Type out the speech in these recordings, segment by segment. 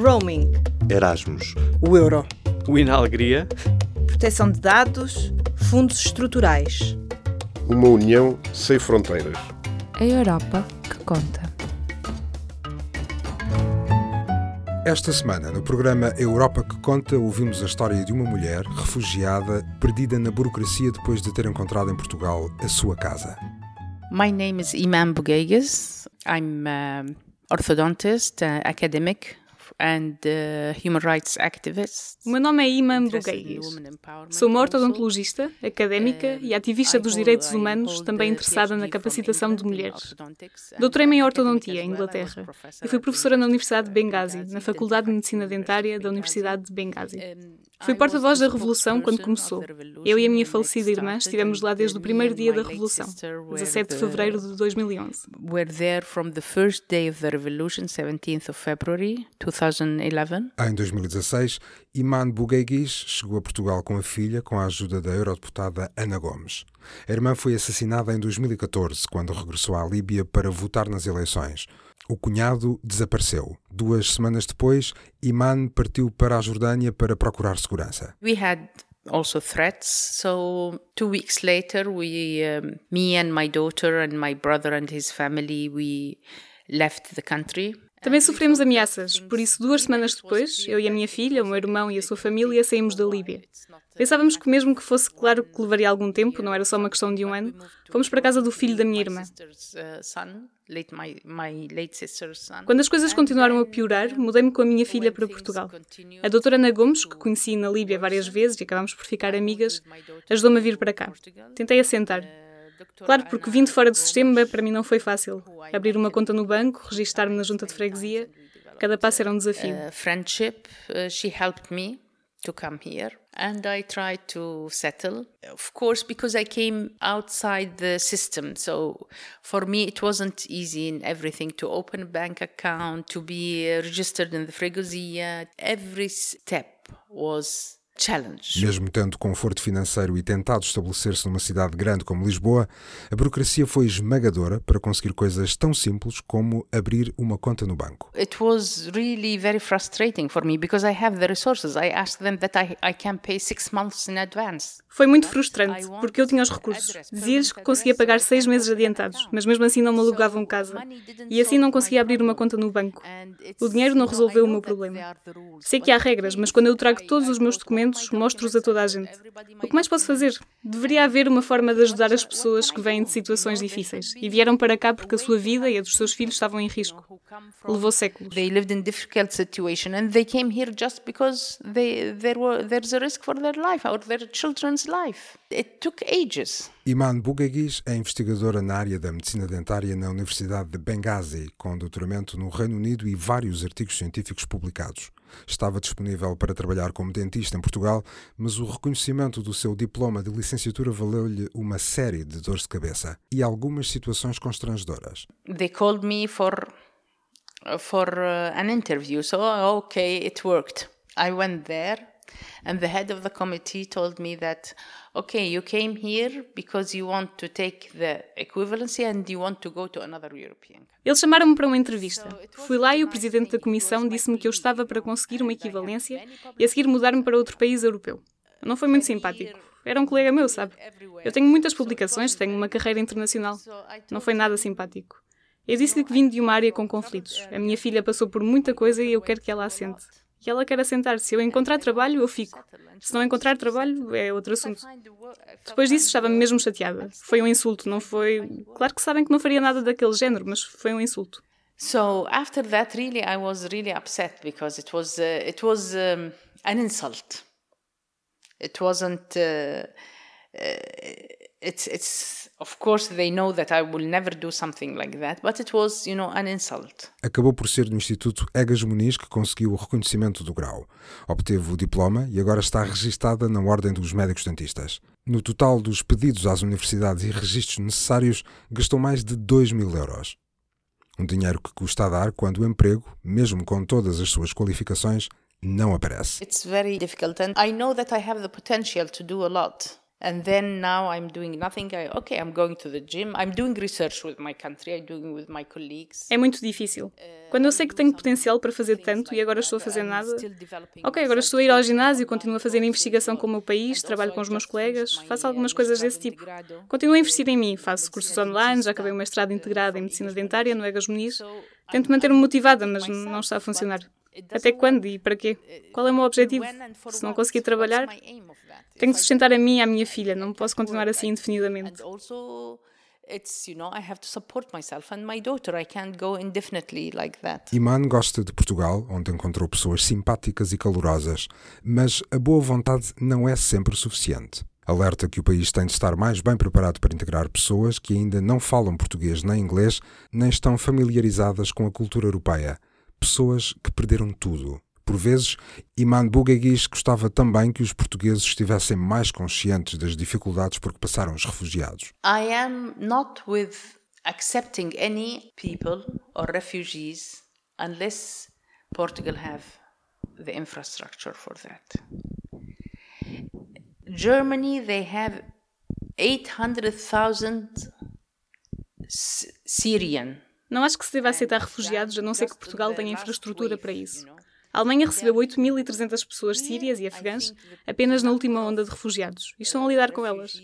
Roaming. Erasmus. O euro. O Inalegria. Proteção de dados. Fundos estruturais. Uma união sem fronteiras. A Europa que conta. Esta semana, no programa Europa que Conta, ouvimos a história de uma mulher refugiada perdida na burocracia depois de ter encontrado em Portugal a sua casa. My name is Iman Bugaigas. I'm an orthodontist, uh, academic, and human rights activist. O meu nome é Iman Bugueigues. Sou uma ortodontologista, académica e ativista dos direitos humanos, também interessada na capacitação de mulheres. Doutorei-me em ortodontia, em Inglaterra, e fui professora na Universidade de Benghazi, na Faculdade de Medicina Dentária da Universidade de Benghazi. Fui porta-voz da Revolução quando começou. Eu e a minha falecida irmã estivemos lá desde o primeiro dia da Revolução, 17 de fevereiro de 2011. We're there from the first day of the revolution, 17th of February 2011. Em 2016, Iman Bugueguis chegou a Portugal com a filha com a ajuda da eurodeputada Ana Gomes. A irmã foi assassinada em 2014, quando regressou à Líbia para votar nas eleições. O cunhado desapareceu. Duas semanas depois, Iman partiu para a Jordânia para procurar segurança. We had also threats. So two weeks later, we, um, me and my daughter and my brother and his family, we left the country. Também sofremos ameaças, por isso, duas semanas depois, eu e a minha filha, o meu irmão e a sua família saímos da Líbia. Pensávamos que, mesmo que fosse claro que levaria algum tempo, não era só uma questão de um ano, fomos para a casa do filho da minha irmã. Quando as coisas continuaram a piorar, mudei-me com a minha filha para Portugal. A doutora Ana Gomes, que conheci na Líbia várias vezes e acabámos por ficar amigas, ajudou-me a vir para cá. Tentei assentar. Claro, porque vindo fora do sistema, para mim não foi fácil. Abrir uma conta no banco, registar-me na junta de freguesia, cada passo era um desafio. Uh, friendship, uh, she helped me to come here and I tried to settle. Of course, because I came outside the system. So for me, it wasn't easy in everything to open a bank account, to be registered in the freguesia. Every step was challenge. Mesmo tendo conforto financeiro e tentado estabelecer-se numa cidade grande como Lisboa, a burocracia foi esmagadora para conseguir coisas tão simples como abrir uma conta no banco. It was really very frustrating for me because I have the resources. I asked them that I, I can pay six months in advance. Foi muito frustrante, porque eu tinha os recursos. Dizia-lhes que conseguia pagar seis meses adiantados, mas mesmo assim não me alugavam casa. E assim não conseguia abrir uma conta no banco. O dinheiro não resolveu o meu problema. Sei que há regras, mas quando eu trago todos os meus documentos, mostro-os a toda a gente. O que mais posso fazer? Deveria haver uma forma de ajudar as pessoas que vêm de situações difíceis e vieram para cá porque a sua vida e a dos seus filhos estavam em risco. Levou séculos. They lived in difficult situation and they came here just because they, there were, there's a risk for their life or their children's life. It took ages. Iman Bugaguis é investigadora na área da medicina dentária na Universidade de Benghazi, com doutoramento no Reino Unido e vários artigos científicos publicados. Estava disponível para trabalhar como dentista em Portugal, mas o reconhecimento do seu diploma de licenciatura valeu-lhe uma série de dores de cabeça e algumas situações constrangedoras. They called me for for uh, an interview, so okay, it worked. I went there and the head of the committee told me that okay you came here because you want to take the equivalency and you want to go to another european Eles chamaram-me para uma entrevista. Fui lá e o presidente da comissão disse-me que eu estava para conseguir uma equivalência e a seguir mudar-me para outro país europeu. Não foi muito simpático. Era um colega meu, sabe? Eu tenho muitas publicações, tenho uma carreira internacional. Não foi nada simpático. Eu disse-lhe que vim de uma área com conflitos. A minha filha passou por muita coisa e eu quero que ela assente. E ela quer assentar. Se eu encontrar trabalho, eu fico. Se não encontrar trabalho, é outro assunto. Depois disso, estava mesmo chateada. Foi um insulto, não foi. Claro que sabem que não faria nada daquele género, mas foi um insulto. So after that, really, I was really upset because it was uh, it was um, an insult. It wasn't. Uh, uh, it's it's of course they know that I will never do something like that, but it was you know an insult. Acabou por ser no Instituto Egas Muniz que conseguiu o reconhecimento do grau. Obteve o diploma e agora está registada na Ordem dos Médicos Dentistas. No total dos pedidos às universidades e registros necessários, gastou mais de 2 mil euros. Um dinheiro que custa a dar quando o emprego, mesmo com todas as suas qualificações, não aparece. It's very difficult and I know that I have the potential to do a lot. And then now I'm doing nothing. I, okay, I'm going to the gym. I'm doing research with my country. I'm doing with my colleagues. É muito difícil. Quando eu sei que tenho potencial para fazer tanto e agora estou a fazer nada. Ok, agora estou a ir ao ginásio, continuo a fazer investigação com o meu país, trabalho com os meus colegas, faço algumas coisas desse tipo. Continuo a investir em mim, faço cursos online, já acabei o mestrado integrado em medicina dentária no Egas Muniz. Tento manter-me motivada, mas não está a funcionar. Até quando e para quê? Qual é o meu objetivo? Se não conseguir trabalhar, tenho que sustentar a mim e a minha filha, não posso continuar assim indefinidamente. It's, you know, I have to support myself and my daughter. I can't go indefinitely like that. Iman gosta de Portugal, onde encontrou pessoas simpáticas e calorosas, mas a boa vontade não é sempre suficiente. Alerta que o país tem de estar mais bem preparado para integrar pessoas que ainda não falam português nem inglês, nem estão familiarizadas com a cultura europeia. Pessoas que perderam tudo. Por vezes, Iman Bugaguis gostava também que os portugueses estivessem mais conscientes das dificuldades por que passaram os refugiados. I am not with accepting any people or refugees unless Portugal have the infrastructure for that. Germany, they have 800,000 Syrian. Não acho que se deva aceitar refugiados, a não ser que Portugal tenha infraestrutura para isso. A Alemanha recebeu 8.300 pessoas sírias e afegãs apenas na última onda de refugiados e estão a lidar com elas.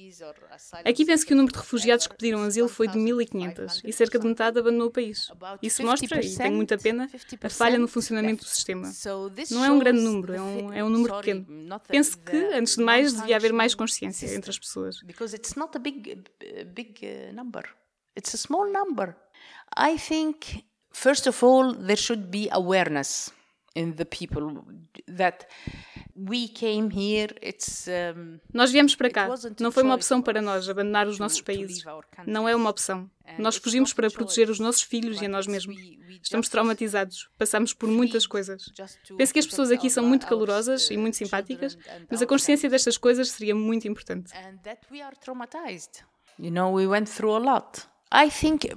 Aqui penso que o número de refugiados que pediram asilo foi de 1.500 e cerca de metade abandonou o país. Isso mostra, e tenho muita pena, a falha no funcionamento do sistema. Não é um grande número, é um, é um número pequeno. Penso que, antes de mais, devia haver mais consciência entre as pessoas. It's a small number. I think, first of all, there should be awareness in the people that we came here. It's, um, nós viemos para cá. Não foi uma opção para nós abandonar os nossos países. Não é uma opção. Nós fugimos para proteger os nossos filhos e a nós mesmos. Estamos traumatizados. Passamos por muitas coisas. Penso que as pessoas aqui são muito calorosas e muito simpáticas, mas a consciência destas coisas seria muito importante. You know, we went through a lot. I think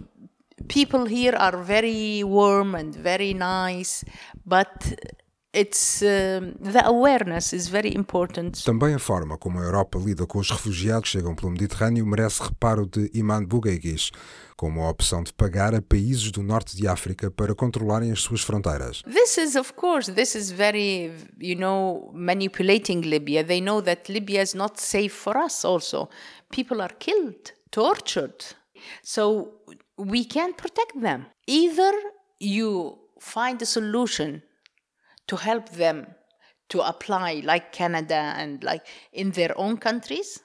people here are very warm and very nice, but it's uh, the awareness is very important. Também a forma como a Europa lida com os refugiados que chegam pelo Mediterrâneo merece reparo de Iman Bougueguis, como a opção de pagar a países do norte de África para controlarem as suas fronteiras. This is of course this is very you know manipulating Libya. They know that Libya is not safe for us also. People are killed, tortured. So we can't protect them. Either you find a solution to help them to apply like Canada and like in their own countries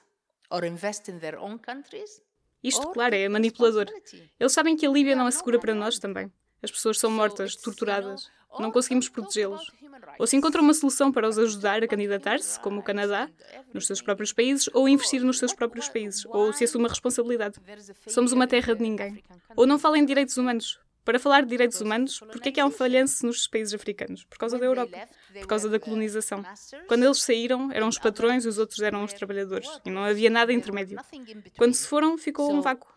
or invest in their own countries. Isto, claro, é manipulador. Eles sabem que a Líbia não é segura para nós também. As pessoas são mortas, torturadas. Não conseguimos protegê-los. Ou se encontram uma solução para os ajudar a candidatar-se, como o Canadá, nos seus próprios países, ou investir nos seus próprios países, ou se assume a responsabilidade. Somos uma terra de ninguém. Ou não falem de direitos humanos. Para falar de direitos humanos, por que é que há um falhanço nos países africanos? Por causa da Europa, por causa da colonização. Quando eles saíram, eram os patrões e os outros eram os trabalhadores, e não havia nada intermédio. Quando se foram, ficou um vácuo.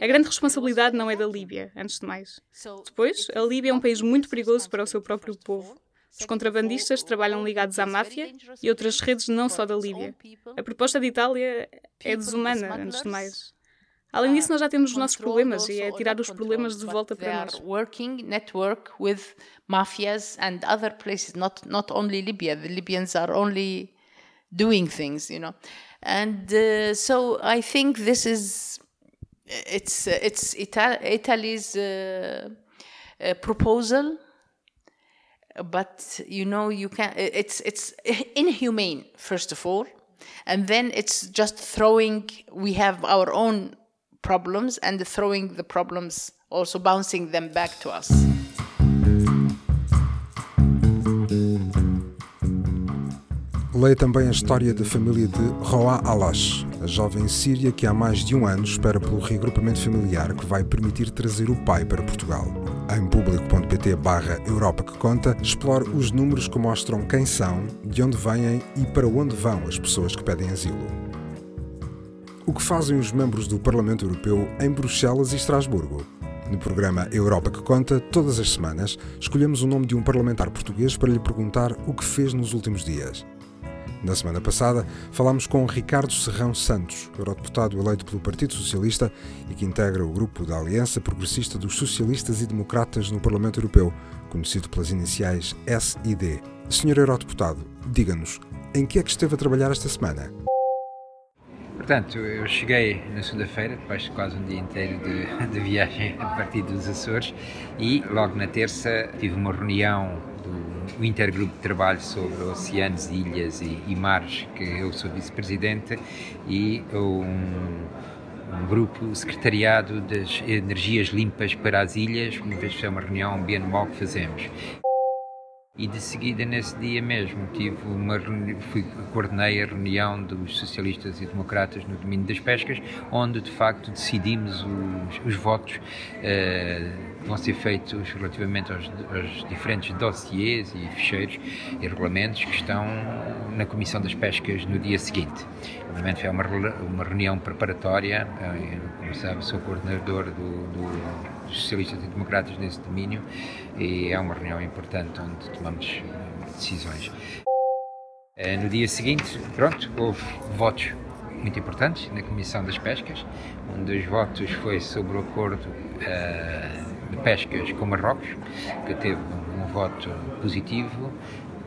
A grande responsabilidade não é da Líbia, antes de mais. Depois, a Líbia é um país muito perigoso para o seu próprio povo. Os contrabandistas trabalham ligados à máfia e outras redes não só da Líbia. A proposta de Itália é desumana, antes de mais. Além disso, nós já temos os nossos problemas e é tirar os problemas de volta para nós. Working network with mafias and other places, not not only Libya. The Libyans are only doing things, you know, and uh, so I think this is it's it's Italy's uh, uh, proposal but you know you can it's it's inhumane first of all and then it's just throwing we have our own problems and throwing the problems also bouncing them back to us. Leia também a história da família de Roa Alash, a jovem síria que há mais de um ano espera pelo reagrupamento familiar que vai permitir trazer o pai para Portugal. Em público.pt barra Europa que conta, explore os números que mostram quem são, de onde vêm e para onde vão as pessoas que pedem asilo. O que fazem os membros do Parlamento Europeu em Bruxelas e Estrasburgo? No programa Europa que Conta, todas as semanas, escolhemos o nome de um parlamentar português para lhe perguntar o que fez nos últimos dias. Na semana passada, falámos com Ricardo Serrão Santos, eurodeputado eleito pelo Partido Socialista e que integra o grupo da Aliança Progressista dos Socialistas e Democratas no Parlamento Europeu, conhecido pelas iniciais SID. Senhor eurodeputado, diga-nos, em que é que esteve a trabalhar esta semana? Portanto, eu cheguei na segunda-feira, depois de quase um dia inteiro de, de viagem a partir dos Açores, e logo na terça tive uma reunião o intergrupo de trabalho sobre oceanos, ilhas e, e mares, que eu sou vice-presidente, e um, um grupo secretariado das energias limpas para as ilhas, uma vez que é uma reunião bianual que fazemos. E de seguida, nesse dia mesmo, tive uma fui, coordenei a reunião dos socialistas e democratas no domínio das pescas, onde de facto decidimos os, os votos uh, que vão ser feitos relativamente aos, aos, diferentes dossiês e ficheiros e regulamentos que estão na Comissão das Pescas no dia seguinte. Obviamente foi uma, uma reunião preparatória, eh, como sabe, sou coordenador do, do socialistas e democratas nesse domínio e é uma reunião importante onde tomamos decisões. Eh, no dia seguinte, pronto, houve votos muito importantes na Comissão das Pescas. Um dos votos foi sobre o acordo uh, de pescas com Marrocos, que teve um, um voto positivo.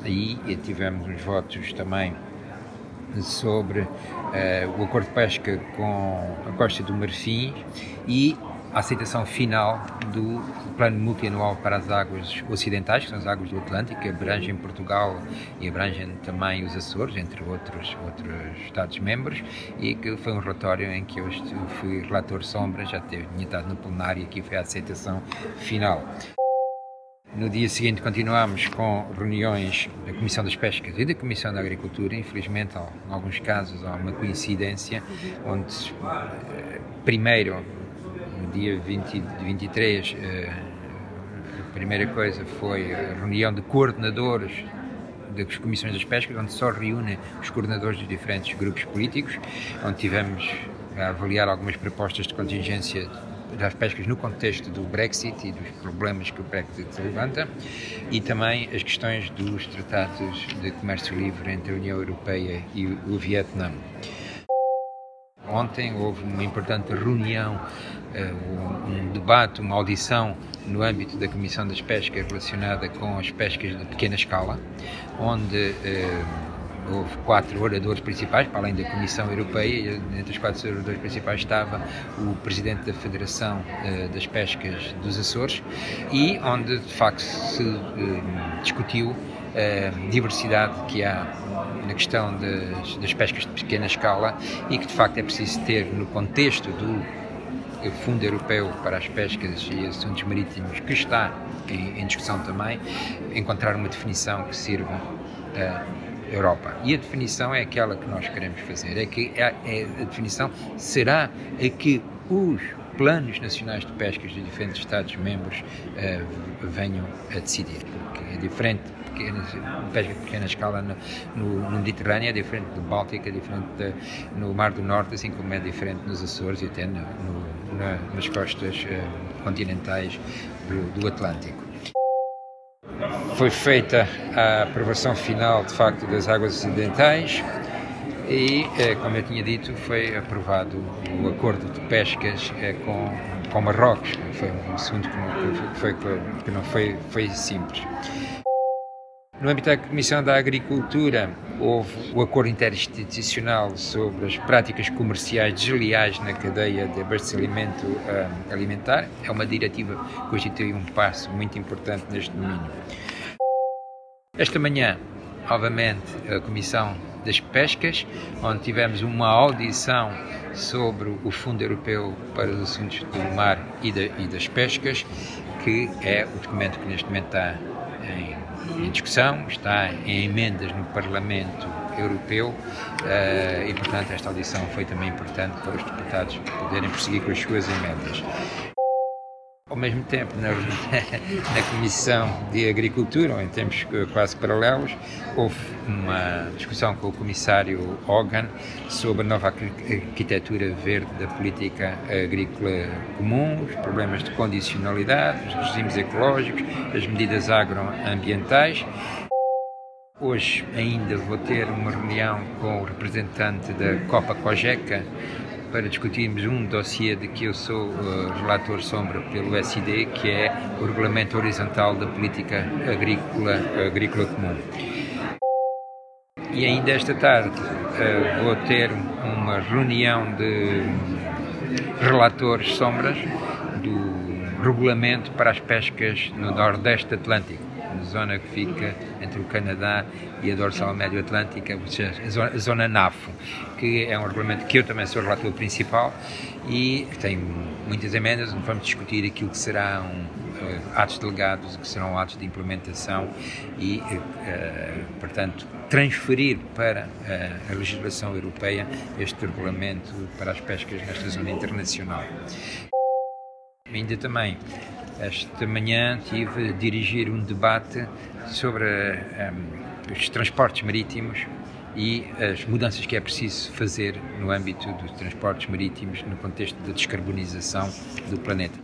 Aí tivemos uns votos também sobre uh, o acordo de pesca com a Costa do Marfim e a aceitação final do plano multianual para as águas ocidentais, que são as águas do Atlântico, que abrangem Portugal e abrangem também os Açores, entre outros, outros Estados-membros, e que foi um relatório em que eu fui relator sombra, já tinha estado no plenário e aqui foi a aceitação final. No dia seguinte continuámos com reuniões da Comissão das Pescas e da Comissão da Agricultura. Infelizmente, em alguns casos, há uma coincidência onde, eh, primeiro, dia 20, 23, eh, a primeira coisa foi a reunião de coordenadores das comissões das pescas, onde só reúne os coordenadores dos diferentes grupos políticos, onde tivemos a avaliar algumas propostas de contingência das pescas no contexto do Brexit e dos problemas que o Brexit levanta e também as questões dos tratados de comércio livre entre a União Europeia e o Vietnã. Ontem houve uma importante reunião, um debate, uma audição no âmbito da Comissão das Pescas relacionada com as pescas de pequena escala, onde eh, houve quatro oradores principais, para além da Comissão Europeia, entre os quatro oradores principais estava o Presidente da Federação eh, das Pescas dos Açores, e onde de facto se discutiu a diversidade que há na questão das, das pescas de pequena escala e que de facto é preciso ter no contexto do Fundo Europeu para as Pescas e Assuntos Marítimos, que está em, em discussão também, encontrar uma definição que sirva a Europa. E a definição é aquela que nós queremos fazer, é que é, é, a definição será a que os planos nacionais de pescas de diferentes Estados-membros uh, venham a decidir, porque é diferente pequena, pesca de pequena escala no, no, Mediterrâneo, é diferente do Báltico, é diferente de, no Mar do Norte, assim como é diferente nos Açores e até no, na, nas costas uh, continentais do, do Atlântico. Foi feita a aprovação final, de facto, das águas ocidentais e, eh, como eu tinha dito, foi aprovado o acordo de pescas eh, com, com Marrocos. Foi um assunto que não, foi, que não foi, foi simples. No âmbito da Comissão da Agricultura, houve o acordo interinstitucional sobre as práticas comerciais desleais na cadeia de abastecimento uh, alimentar. É uma diretiva que constitui um passo muito importante neste domínio. Esta manhã, novamente, a Comissão das Pescas, onde tivemos uma audição sobre o Fundo Europeu para os Assuntos do Mar e, e das Pescas, que é o documento que neste momento está em em discussão, está em emendas no Parlamento Europeu uh, e, portanto, esta audição foi também importante para os deputados poderem prosseguir com as suas emendas. Ao mesmo tempo, na, na Comissão de Agricultura, em tempos quase paralelos, houve uma discussão com o Comissário Hogan sobre a nova arquitetura verde da política agrícola comum, os problemas de condicionalidade, os regimes ecológicos, as medidas agroambientais. Hoje ainda vou ter uma reunião com o representante da Copa Cogeca para discutirmos um dossiê de que eu sou uh, relator sombra pelo SD, que é o Regulamento Horizontal da Política Agrícola, Agrícola Comum. E ainda esta tarde uh, vou ter uma reunião de relatores sombras do regulamento para as pescas no Nordeste Atlântico zona que fica entre o Canadá e a dorsal médio atlântica, a zona, a zona NAFO, que é um regulamento que eu também sou relator principal e tem muitas emendas, onde vamos discutir aquilo que serão uh, atos delegados, que serão atos de implementação e, uh, portanto, transferir para a legislação europeia este regulamento para as pescas nesta zona internacional. Ainda também esta manhã tive a dirigir um debate sobre um, os transportes marítimos e as mudanças que é preciso fazer no âmbito dos transportes marítimos no contexto da descarbonização do planeta.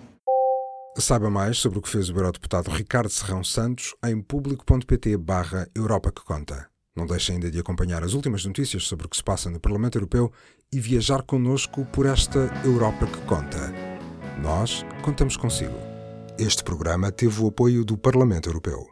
Saiba mais sobre o que fez o Eurodeputado Ricardo Serrão Santos em público.pt barra Europa que Conta. Não deixe ainda de acompanhar as últimas notícias sobre o que se passa no Parlamento Europeu e viajar connosco por esta Europa que Conta. Nós contamos consigo. Este programa teve o apoio do Parlamento Europeu.